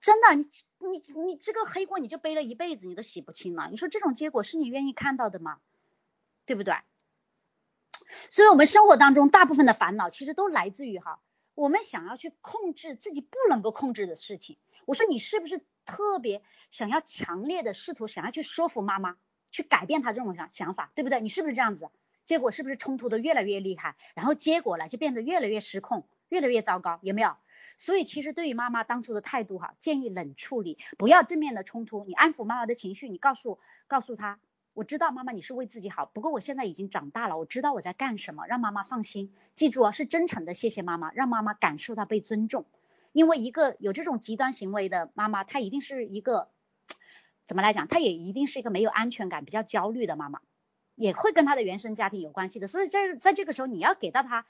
真的，你你你这个黑锅你就背了一辈子，你都洗不清了。你说这种结果是你愿意看到的吗？对不对？所以我们生活当中大部分的烦恼其实都来自于哈。我们想要去控制自己不能够控制的事情，我说你是不是特别想要强烈的试图想要去说服妈妈，去改变她这种想想法，对不对？你是不是这样子？结果是不是冲突的越来越厉害，然后结果呢就变得越来越失控，越来越糟糕，有没有？所以其实对于妈妈当初的态度哈，建议冷处理，不要正面的冲突，你安抚妈妈的情绪，你告诉告诉她。我知道妈妈你是为自己好，不过我现在已经长大了，我知道我在干什么，让妈妈放心。记住啊，是真诚的，谢谢妈妈，让妈妈感受到被尊重。因为一个有这种极端行为的妈妈，她一定是一个怎么来讲，她也一定是一个没有安全感、比较焦虑的妈妈，也会跟她的原生家庭有关系的。所以在在这个时候，你要给到她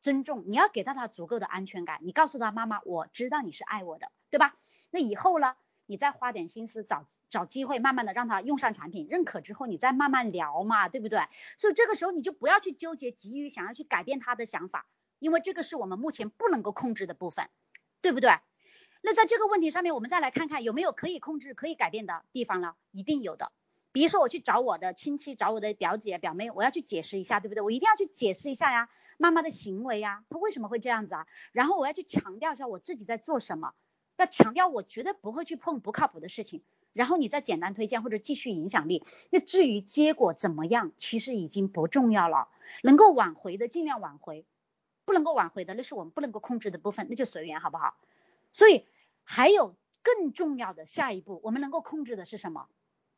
尊重，你要给到她足够的安全感，你告诉她妈妈，我知道你是爱我的，对吧？那以后呢？你再花点心思找找机会，慢慢的让他用上产品，认可之后，你再慢慢聊嘛，对不对？所以这个时候你就不要去纠结，急于想要去改变他的想法，因为这个是我们目前不能够控制的部分，对不对？那在这个问题上面，我们再来看看有没有可以控制、可以改变的地方呢？一定有的。比如说我去找我的亲戚、找我的表姐、表妹，我要去解释一下，对不对？我一定要去解释一下呀，妈妈的行为呀，她为什么会这样子啊？然后我要去强调一下我自己在做什么。要强调，我绝对不会去碰不靠谱的事情。然后你再简单推荐或者继续影响力。那至于结果怎么样，其实已经不重要了。能够挽回的尽量挽回，不能够挽回的那是我们不能够控制的部分，那就随缘，好不好？所以还有更重要的下一步，我们能够控制的是什么？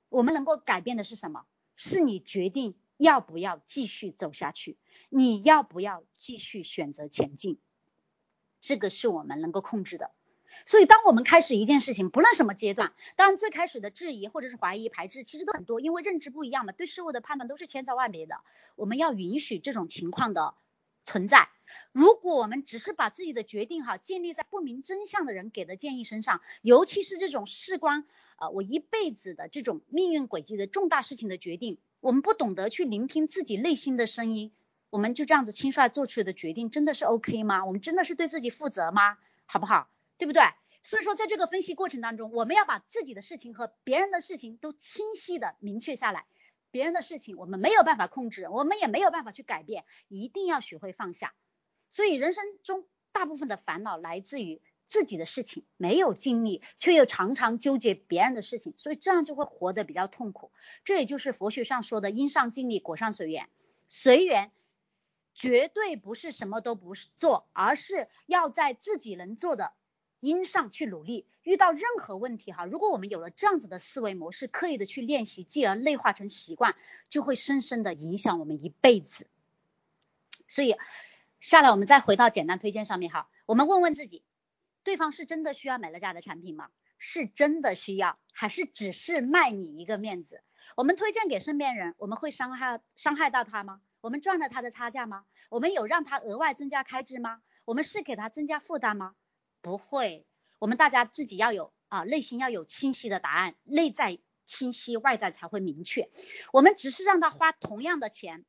我们能够改变的是什么？是你决定要不要继续走下去，你要不要继续选择前进？这个是我们能够控制的。所以，当我们开始一件事情，不论什么阶段，当然最开始的质疑或者是怀疑、排斥，其实都很多，因为认知不一样嘛，对事物的判断都是千差万别的。我们要允许这种情况的存在。如果我们只是把自己的决定哈建立在不明真相的人给的建议身上，尤其是这种事关呃我一辈子的这种命运轨迹的重大事情的决定，我们不懂得去聆听自己内心的声音，我们就这样子轻率做出的决定，真的是 OK 吗？我们真的是对自己负责吗？好不好？对不对？所以说，在这个分析过程当中，我们要把自己的事情和别人的事情都清晰的明确下来。别人的事情我们没有办法控制，我们也没有办法去改变，一定要学会放下。所以人生中大部分的烦恼来自于自己的事情没有经历，却又常常纠结别人的事情，所以这样就会活得比较痛苦。这也就是佛学上说的因上尽力，果上随缘。随缘绝对不是什么都不做，而是要在自己能做的。因上去努力，遇到任何问题哈，如果我们有了这样子的思维模式，刻意的去练习，继而内化成习惯，就会深深的影响我们一辈子。所以下来我们再回到简单推荐上面哈，我们问问自己，对方是真的需要美乐家的产品吗？是真的需要，还是只是卖你一个面子？我们推荐给身边人，我们会伤害伤害到他吗？我们赚了他的差价吗？我们有让他额外增加开支吗？我们是给他增加负担吗？不会，我们大家自己要有啊，内心要有清晰的答案，内在清晰，外在才会明确。我们只是让他花同样的钱，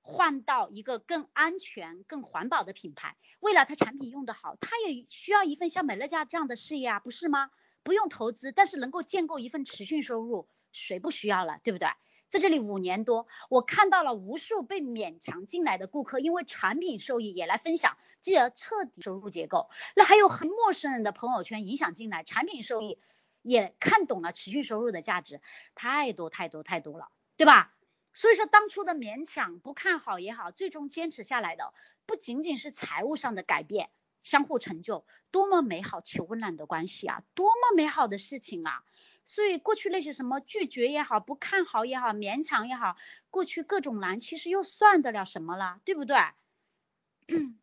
换到一个更安全、更环保的品牌。为了他产品用得好，他也需要一份像美乐家这样的事业啊，不是吗？不用投资，但是能够建构一份持续收入，谁不需要了，对不对？在这里五年多，我看到了无数被勉强进来的顾客，因为产品受益也来分享，继而彻底收入结构。那还有很陌生人的朋友圈影响进来，产品受益也看懂了持续收入的价值，太多太多太多了，对吧？所以说当初的勉强不看好也好，最终坚持下来的不仅仅是财务上的改变，相互成就，多么美好且温暖的关系啊，多么美好的事情啊！所以过去那些什么拒绝也好，不看好也好，勉强也好，过去各种难，其实又算得了什么了，对不对？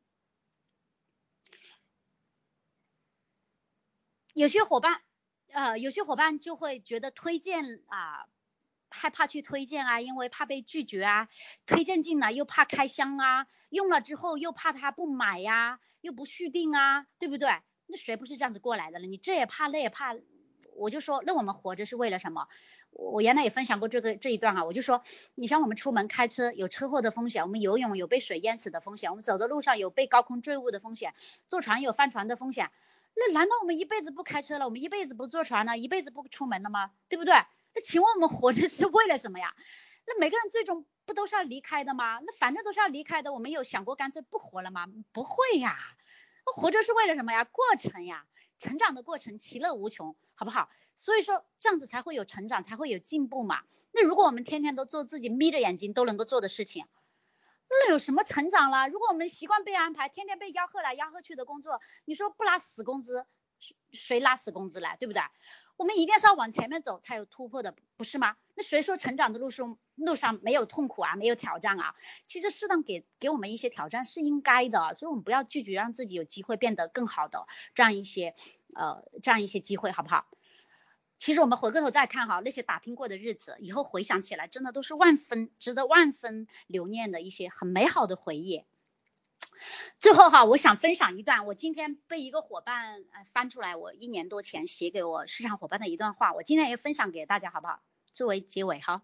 有些伙伴，呃，有些伙伴就会觉得推荐啊，害怕去推荐啊，因为怕被拒绝啊，推荐进来又怕开箱啊，用了之后又怕他不买呀，又不续订啊，对不对？那谁不是这样子过来的了？你这也怕，那也怕。我就说，那我们活着是为了什么？我原来也分享过这个这一段哈，我就说，你像我们出门开车有车祸的风险，我们游泳有被水淹死的风险，我们走的路上有被高空坠物的风险，坐船有翻船的风险。那难道我们一辈子不开车了？我们一辈子不坐船了？一辈子不出门了吗？对不对？那请问我们活着是为了什么呀？那每个人最终不都是要离开的吗？那反正都是要离开的，我们有想过干脆不活了吗？不会呀，那活着是为了什么呀？过程呀。成长的过程其乐无穷，好不好？所以说这样子才会有成长，才会有进步嘛。那如果我们天天都做自己眯着眼睛都能够做的事情，那有什么成长了？如果我们习惯被安排，天天被吆喝来吆喝去的工作，你说不拉死工资，谁拉死工资来？对不对？我们一定是要往前面走才有突破的，不是吗？那谁说成长的路上路上没有痛苦啊，没有挑战啊？其实适当给给我们一些挑战是应该的，所以我们不要拒绝让自己有机会变得更好的这样一些呃这样一些机会，好不好？其实我们回过头再看哈，那些打拼过的日子，以后回想起来，真的都是万分值得万分留念的一些很美好的回忆。最后哈，我想分享一段我今天被一个伙伴呃翻出来，我一年多前写给我市场伙伴的一段话，我今天也分享给大家，好不好？作为结尾哈。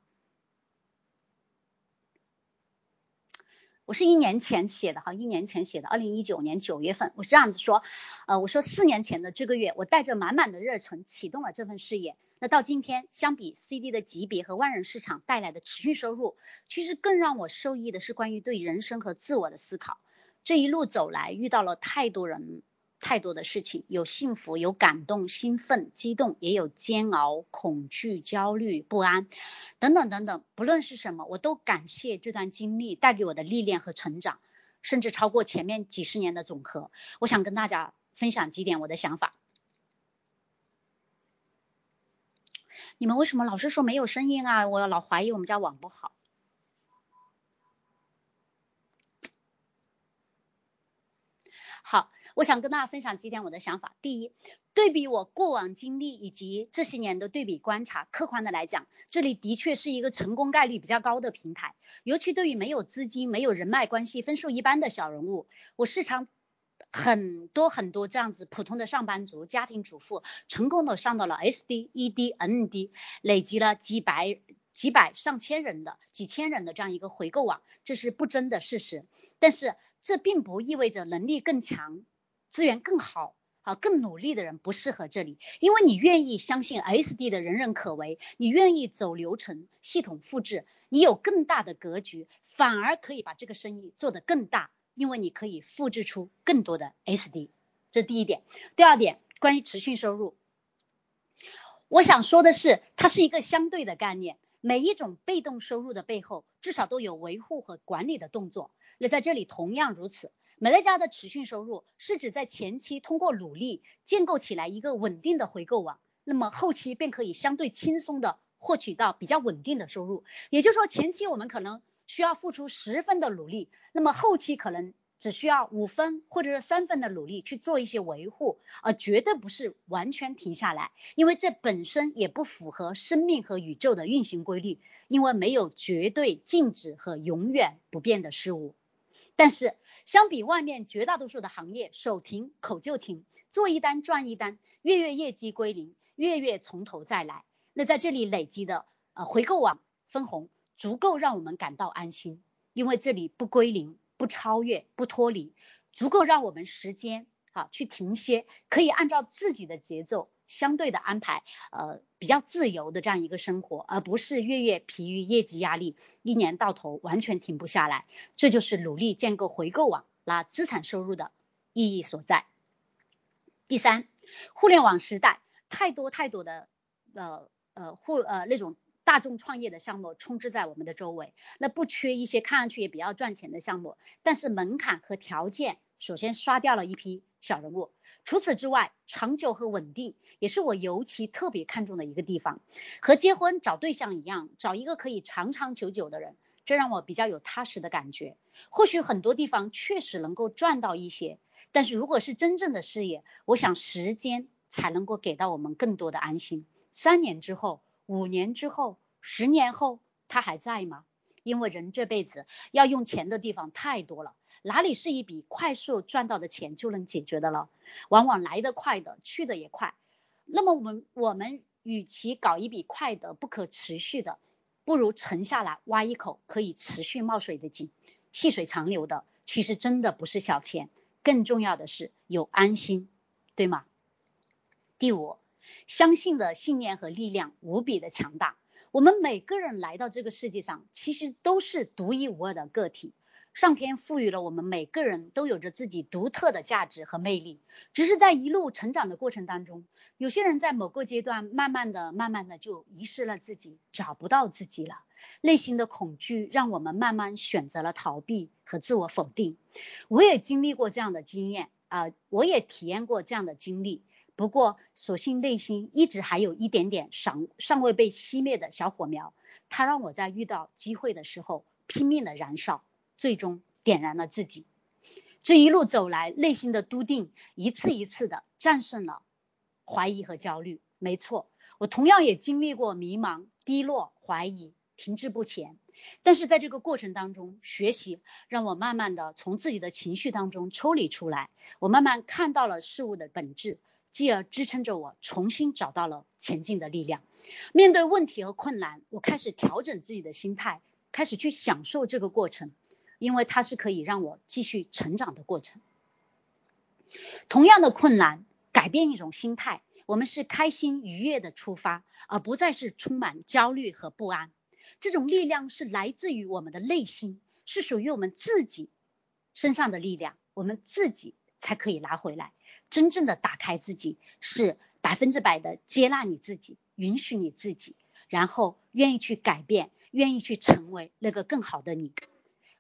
我是一年前写的哈，一年前写的，二零一九年九月份，我是这样子说，呃，我说四年前的这个月，我带着满满的热忱启动了这份事业，那到今天，相比 CD 的级别和万人市场带来的持续收入，其实更让我受益的是关于对人生和自我的思考。这一路走来，遇到了太多人，太多的事情，有幸福，有感动、兴奋、激动，也有煎熬、恐惧、焦虑、不安，等等等等。不论是什么，我都感谢这段经历带给我的历练和成长，甚至超过前面几十年的总和。我想跟大家分享几点我的想法。你们为什么老是说没有声音啊？我老怀疑我们家网不好。好，我想跟大家分享几点我的想法。第一，对比我过往经历以及这些年的对比观察，客观的来讲，这里的确是一个成功概率比较高的平台。尤其对于没有资金、没有人脉关系、分数一般的小人物，我市场很多很多这样子普通的上班族、家庭主妇，成功的上到了 SD、ED、ND，累积了几百、几百上千人的、几千人的这样一个回购网，这是不争的事实。但是这并不意味着能力更强、资源更好、啊更努力的人不适合这里，因为你愿意相信 SD 的人人可为，你愿意走流程、系统复制，你有更大的格局，反而可以把这个生意做得更大，因为你可以复制出更多的 SD。这第一点。第二点，关于持续收入，我想说的是，它是一个相对的概念，每一种被动收入的背后，至少都有维护和管理的动作。那在这里同样如此，美乐家的持续收入是指在前期通过努力建构起来一个稳定的回购网，那么后期便可以相对轻松的获取到比较稳定的收入。也就是说，前期我们可能需要付出十分的努力，那么后期可能只需要五分或者是三分的努力去做一些维护，而绝对不是完全停下来，因为这本身也不符合生命和宇宙的运行规律，因为没有绝对静止和永远不变的事物。但是，相比外面绝大多数的行业，手停口就停，做一单赚一单，月月业绩归零，月月从头再来。那在这里累积的呃回购网分红，足够让我们感到安心，因为这里不归零，不超越，不脱离，足够让我们时间啊去停歇，可以按照自己的节奏。相对的安排，呃，比较自由的这样一个生活，而不是月月疲于业绩压力，一年到头完全停不下来。这就是努力建构回购网拉资产收入的意义所在。第三，互联网时代，太多太多的呃呃互呃那种大众创业的项目充斥在我们的周围，那不缺一些看上去也比较赚钱的项目，但是门槛和条件首先刷掉了一批小人物。除此之外，长久和稳定也是我尤其特别看重的一个地方。和结婚找对象一样，找一个可以长长久久的人，这让我比较有踏实的感觉。或许很多地方确实能够赚到一些，但是如果是真正的事业，我想时间才能够给到我们更多的安心。三年之后、五年之后、十年后，他还在吗？因为人这辈子要用钱的地方太多了。哪里是一笔快速赚到的钱就能解决的了？往往来得快的，去的也快。那么我们我们与其搞一笔快的不可持续的，不如沉下来挖一口可以持续冒水的井，细水长流的。其实真的不是小钱，更重要的是有安心，对吗？第五，相信的信念和力量无比的强大。我们每个人来到这个世界上，其实都是独一无二的个体。上天赋予了我们每个人都有着自己独特的价值和魅力，只是在一路成长的过程当中，有些人在某个阶段慢慢的、慢慢的就遗失了自己，找不到自己了。内心的恐惧让我们慢慢选择了逃避和自我否定。我也经历过这样的经验啊，我也体验过这样的经历。不过，所幸内心一直还有一点点尚尚未被熄灭的小火苗，它让我在遇到机会的时候拼命的燃烧。最终点燃了自己，这一路走来，内心的笃定一次一次的战胜了怀疑和焦虑。没错，我同样也经历过迷茫、低落、怀疑、停滞不前。但是在这个过程当中，学习让我慢慢的从自己的情绪当中抽离出来，我慢慢看到了事物的本质，继而支撑着我重新找到了前进的力量。面对问题和困难，我开始调整自己的心态，开始去享受这个过程。因为它是可以让我继续成长的过程。同样的困难，改变一种心态，我们是开心愉悦的出发，而不再是充满焦虑和不安。这种力量是来自于我们的内心，是属于我们自己身上的力量，我们自己才可以拿回来。真正的打开自己，是百分之百的接纳你自己，允许你自己，然后愿意去改变，愿意去成为那个更好的你。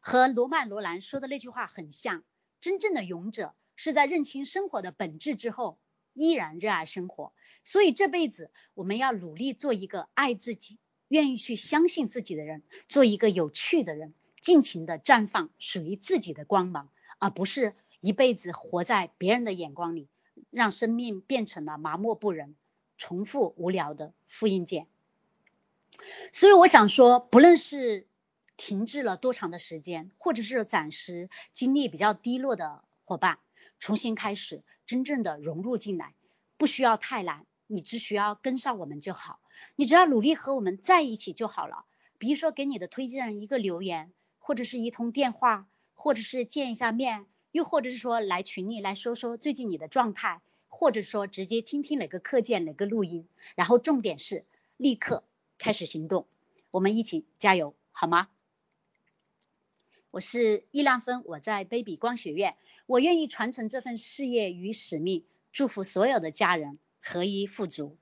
和罗曼·罗兰说的那句话很像，真正的勇者是在认清生活的本质之后，依然热爱生活。所以这辈子我们要努力做一个爱自己、愿意去相信自己的人，做一个有趣的人，尽情的绽放属于自己的光芒，而不是一。辈子活在别人的眼光里，让生命变成了麻木不仁、重复无聊的复印件。所以我想说，不论是停滞了多长的时间，或者是暂时精力比较低落的伙伴，重新开始，真正的融入进来，不需要太难，你只需要跟上我们就好，你只要努力和我们在一起就好了。比如说给你的推荐人一个留言，或者是一通电话，或者是见一下面，又或者是说来群里来说说最近你的状态，或者说直接听听哪个课件哪个录音，然后重点是立刻。开始行动，我们一起加油，好吗？我是易亮芬，我在 Baby 光学院，我愿意传承这份事业与使命，祝福所有的家人合一富足。